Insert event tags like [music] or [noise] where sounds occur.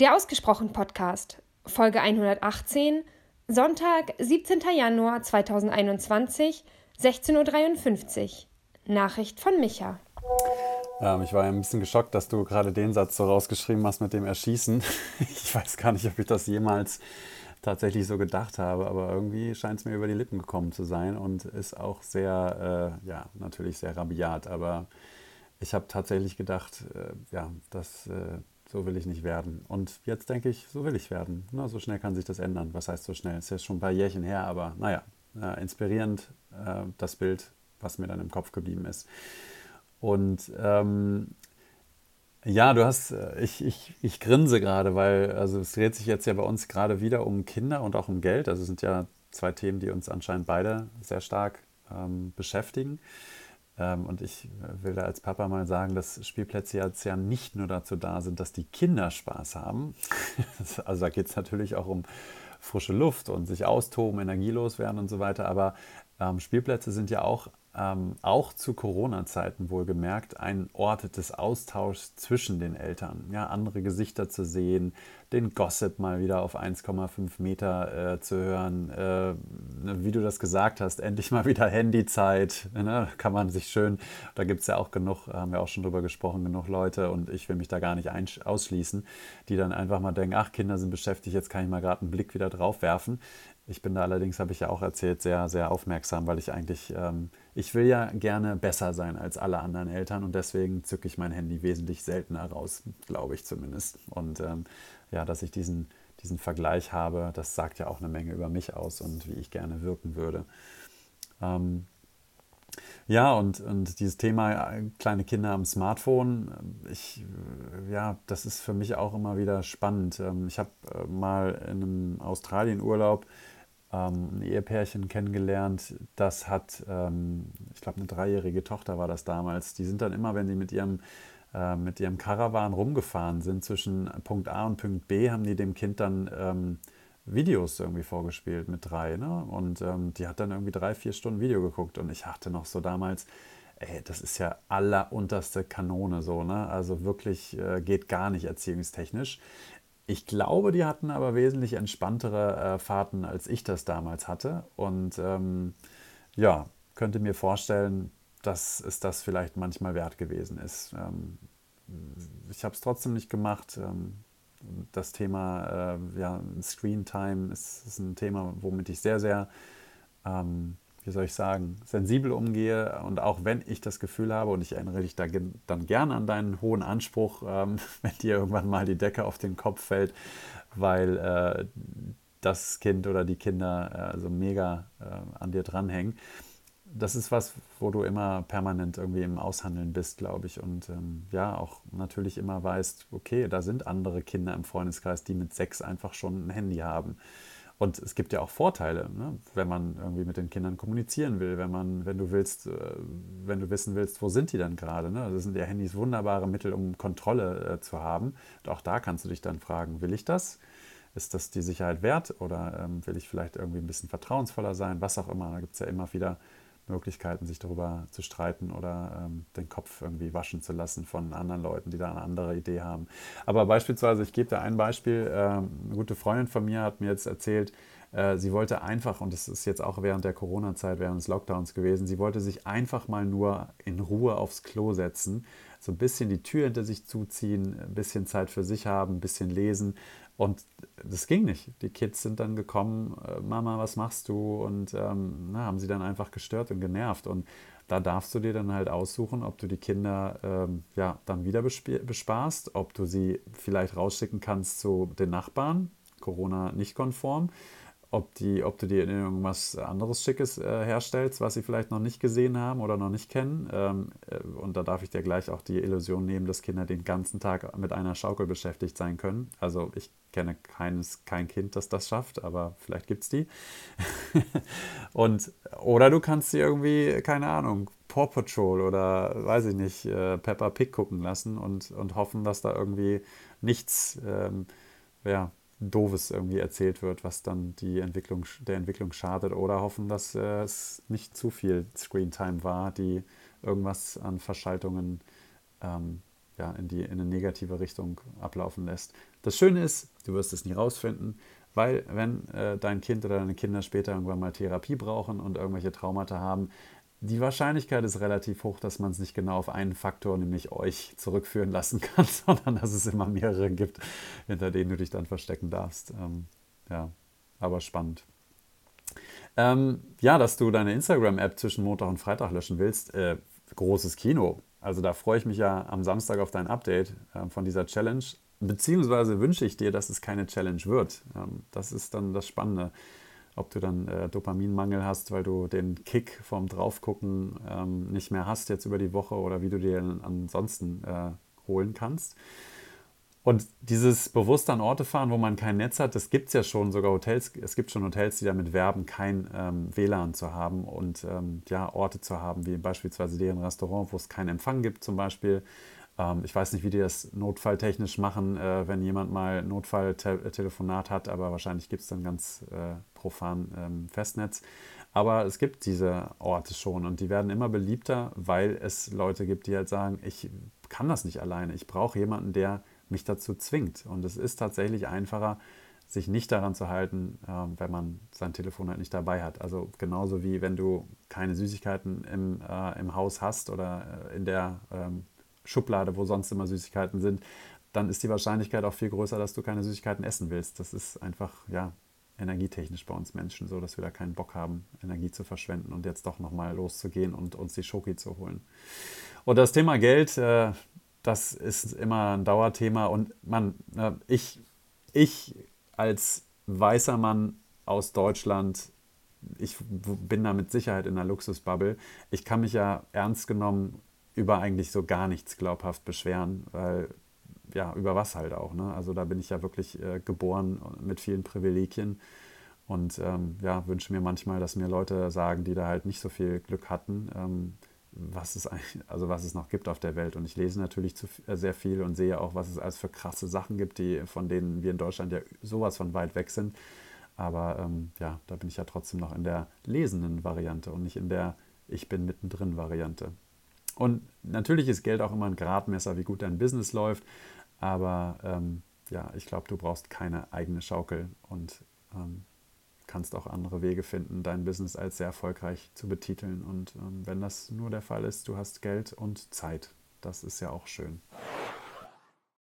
Der Ausgesprochen Podcast, Folge 118, Sonntag, 17. Januar 2021, 16.53 Uhr. Nachricht von Micha. Ähm, ich war ein bisschen geschockt, dass du gerade den Satz so rausgeschrieben hast mit dem Erschießen. [laughs] Ich weiß gar nicht, ob ich das jemals tatsächlich so gedacht habe, aber irgendwie scheint es mir über die Lippen gekommen zu sein und ist auch sehr, äh, ja, natürlich sehr rabiat. Aber ich habe tatsächlich gedacht, äh, ja, das, äh, so will ich nicht werden. Und jetzt denke ich, so will ich werden. Na, so schnell kann sich das ändern. Was heißt so schnell? Es ist jetzt schon ein paar Jährchen her, aber naja, äh, inspirierend äh, das Bild, was mir dann im Kopf geblieben ist. Und ähm, ja, du hast, äh, ich, ich, ich grinse gerade, weil also es dreht sich jetzt ja bei uns gerade wieder um Kinder und auch um Geld. Also es sind ja zwei Themen, die uns anscheinend beide sehr stark ähm, beschäftigen. Ähm, und ich will da als Papa mal sagen, dass Spielplätze jetzt ja nicht nur dazu da sind, dass die Kinder Spaß haben. [laughs] also da geht es natürlich auch um frische Luft und sich austoben, energielos werden und so weiter. Aber ähm, Spielplätze sind ja auch ähm, auch zu Corona-Zeiten wohlgemerkt, ein Ort des Austauschs zwischen den Eltern. Ja, andere Gesichter zu sehen, den Gossip mal wieder auf 1,5 Meter äh, zu hören. Äh, ne, wie du das gesagt hast, endlich mal wieder Handyzeit. Ne? Kann man sich schön, da gibt es ja auch genug, haben wir auch schon drüber gesprochen, genug Leute und ich will mich da gar nicht ausschließen, die dann einfach mal denken, ach, Kinder sind beschäftigt, jetzt kann ich mal gerade einen Blick wieder drauf werfen. Ich bin da allerdings, habe ich ja auch erzählt, sehr, sehr aufmerksam, weil ich eigentlich, ähm, ich will ja gerne besser sein als alle anderen Eltern und deswegen zücke ich mein Handy wesentlich seltener raus, glaube ich zumindest. Und ähm, ja, dass ich diesen, diesen Vergleich habe, das sagt ja auch eine Menge über mich aus und wie ich gerne wirken würde. Ähm, ja, und, und dieses Thema äh, kleine Kinder am Smartphone, ich, äh, ja, das ist für mich auch immer wieder spannend. Ähm, ich habe äh, mal in einem Australienurlaub ähm, ein Ehepärchen kennengelernt, das hat, ähm, ich glaube, eine dreijährige Tochter war das damals. Die sind dann immer, wenn die mit ihrem, äh, mit ihrem Caravan rumgefahren sind, zwischen Punkt A und Punkt B, haben die dem Kind dann ähm, Videos irgendwie vorgespielt mit drei. Ne? Und ähm, die hat dann irgendwie drei, vier Stunden Video geguckt. Und ich hatte noch so damals, ey, das ist ja allerunterste Kanone so, ne? Also wirklich äh, geht gar nicht erziehungstechnisch. Ich glaube, die hatten aber wesentlich entspanntere äh, Fahrten, als ich das damals hatte. Und ähm, ja, könnte mir vorstellen, dass es das vielleicht manchmal wert gewesen ist. Ähm, ich habe es trotzdem nicht gemacht. Ähm, das Thema äh, ja, Screen Time ist, ist, ein Thema, womit ich sehr, sehr ähm, wie soll ich sagen, sensibel umgehe und auch wenn ich das Gefühl habe, und ich erinnere dich da dann gerne an deinen hohen Anspruch, ähm, [laughs] wenn dir irgendwann mal die Decke auf den Kopf fällt, weil äh, das Kind oder die Kinder äh, so mega äh, an dir dranhängen. Das ist was, wo du immer permanent irgendwie im Aushandeln bist, glaube ich. Und ähm, ja, auch natürlich immer weißt, okay, da sind andere Kinder im Freundeskreis, die mit sechs einfach schon ein Handy haben. Und es gibt ja auch Vorteile, ne? wenn man irgendwie mit den Kindern kommunizieren will, wenn man, wenn du willst, äh, wenn du wissen willst, wo sind die dann gerade. Ne? Das sind ja Handys wunderbare Mittel, um Kontrolle äh, zu haben. Und auch da kannst du dich dann fragen, will ich das? Ist das die Sicherheit wert oder ähm, will ich vielleicht irgendwie ein bisschen vertrauensvoller sein? Was auch immer. Da gibt es ja immer wieder Möglichkeiten, sich darüber zu streiten oder ähm, den Kopf irgendwie waschen zu lassen von anderen Leuten, die da eine andere Idee haben. Aber beispielsweise, ich gebe da ein Beispiel, ähm, eine gute Freundin von mir hat mir jetzt erzählt, äh, sie wollte einfach, und das ist jetzt auch während der Corona-Zeit, während des Lockdowns gewesen, sie wollte sich einfach mal nur in Ruhe aufs Klo setzen, so ein bisschen die Tür hinter sich zuziehen, ein bisschen Zeit für sich haben, ein bisschen lesen und das ging nicht. Die Kids sind dann gekommen, äh, Mama, was machst du? Und ähm, na, haben sie dann einfach gestört und genervt. Und da darfst du dir dann halt aussuchen, ob du die Kinder ähm, ja, dann wieder bespaßt, ob du sie vielleicht rausschicken kannst zu den Nachbarn, Corona nicht konform, ob, die, ob du dir irgendwas anderes Schickes äh, herstellst, was sie vielleicht noch nicht gesehen haben oder noch nicht kennen. Ähm, äh, und da darf ich dir gleich auch die Illusion nehmen, dass Kinder den ganzen Tag mit einer Schaukel beschäftigt sein können. Also ich kenne keines, kein Kind, das das schafft, aber vielleicht gibt es die. [laughs] und, oder du kannst sie irgendwie, keine Ahnung, Paw Patrol oder weiß ich nicht, äh, Peppa Pig gucken lassen und, und hoffen, dass da irgendwie nichts ähm, ja, Doofes irgendwie erzählt wird, was dann die Entwicklung, der Entwicklung schadet oder hoffen, dass äh, es nicht zu viel Screentime war, die irgendwas an Verschaltungen ähm, ja, in, die, in eine negative Richtung ablaufen lässt. Das Schöne ist, du wirst es nie rausfinden, weil wenn äh, dein Kind oder deine Kinder später irgendwann mal Therapie brauchen und irgendwelche Traumata haben, die Wahrscheinlichkeit ist relativ hoch, dass man es nicht genau auf einen Faktor, nämlich euch, zurückführen lassen [laughs] kann, sondern dass es immer mehrere gibt, hinter denen du dich dann verstecken darfst. Ähm, ja, aber spannend. Ähm, ja, dass du deine Instagram-App zwischen Montag und Freitag löschen willst, äh, großes Kino. Also da freue ich mich ja am Samstag auf dein Update äh, von dieser Challenge. Beziehungsweise wünsche ich dir, dass es keine Challenge wird. Ähm, das ist dann das Spannende ob du dann äh, Dopaminmangel hast, weil du den Kick vom Draufgucken ähm, nicht mehr hast jetzt über die Woche oder wie du dir ansonsten äh, holen kannst. Und dieses bewusst an Orte fahren, wo man kein Netz hat, das gibt es ja schon, sogar Hotels, es gibt schon Hotels, die damit werben, kein ähm, WLAN zu haben und ähm, ja, Orte zu haben, wie beispielsweise deren Restaurant, wo es keinen Empfang gibt zum Beispiel. Ähm, ich weiß nicht, wie die das notfalltechnisch machen, äh, wenn jemand mal Notfalltelefonat hat, aber wahrscheinlich gibt es dann ganz äh, profan ähm, Festnetz. Aber es gibt diese Orte schon und die werden immer beliebter, weil es Leute gibt, die halt sagen, ich kann das nicht alleine. Ich brauche jemanden, der mich dazu zwingt. Und es ist tatsächlich einfacher, sich nicht daran zu halten, äh, wenn man sein Telefon halt nicht dabei hat. Also genauso wie wenn du keine Süßigkeiten im, äh, im Haus hast oder äh, in der ähm, Schublade, wo sonst immer Süßigkeiten sind, dann ist die Wahrscheinlichkeit auch viel größer, dass du keine Süßigkeiten essen willst. Das ist einfach, ja, energietechnisch bei uns Menschen so, dass wir da keinen Bock haben, Energie zu verschwenden und jetzt doch nochmal loszugehen und uns die Schoki zu holen. Und das Thema Geld, äh, das ist immer ein Dauerthema und man, äh, ich, ich als weißer Mann aus Deutschland, ich bin da mit Sicherheit in einer Luxusbubble. Ich kann mich ja ernst genommen über eigentlich so gar nichts glaubhaft beschweren, weil ja, über was halt auch. Ne? Also da bin ich ja wirklich äh, geboren mit vielen Privilegien und ähm, ja, wünsche mir manchmal, dass mir Leute sagen, die da halt nicht so viel Glück hatten, ähm, was es also was es noch gibt auf der Welt. Und ich lese natürlich zu, äh, sehr viel und sehe auch, was es alles für krasse Sachen gibt, die, von denen wir in Deutschland ja sowas von weit weg sind. Aber ähm, ja, da bin ich ja trotzdem noch in der lesenden Variante und nicht in der Ich bin mittendrin Variante. Und natürlich ist Geld auch immer ein Gradmesser, wie gut dein Business läuft. Aber ähm, ja, ich glaube, du brauchst keine eigene Schaukel und ähm, kannst auch andere Wege finden, dein Business als sehr erfolgreich zu betiteln. Und ähm, wenn das nur der Fall ist, du hast Geld und Zeit. Das ist ja auch schön.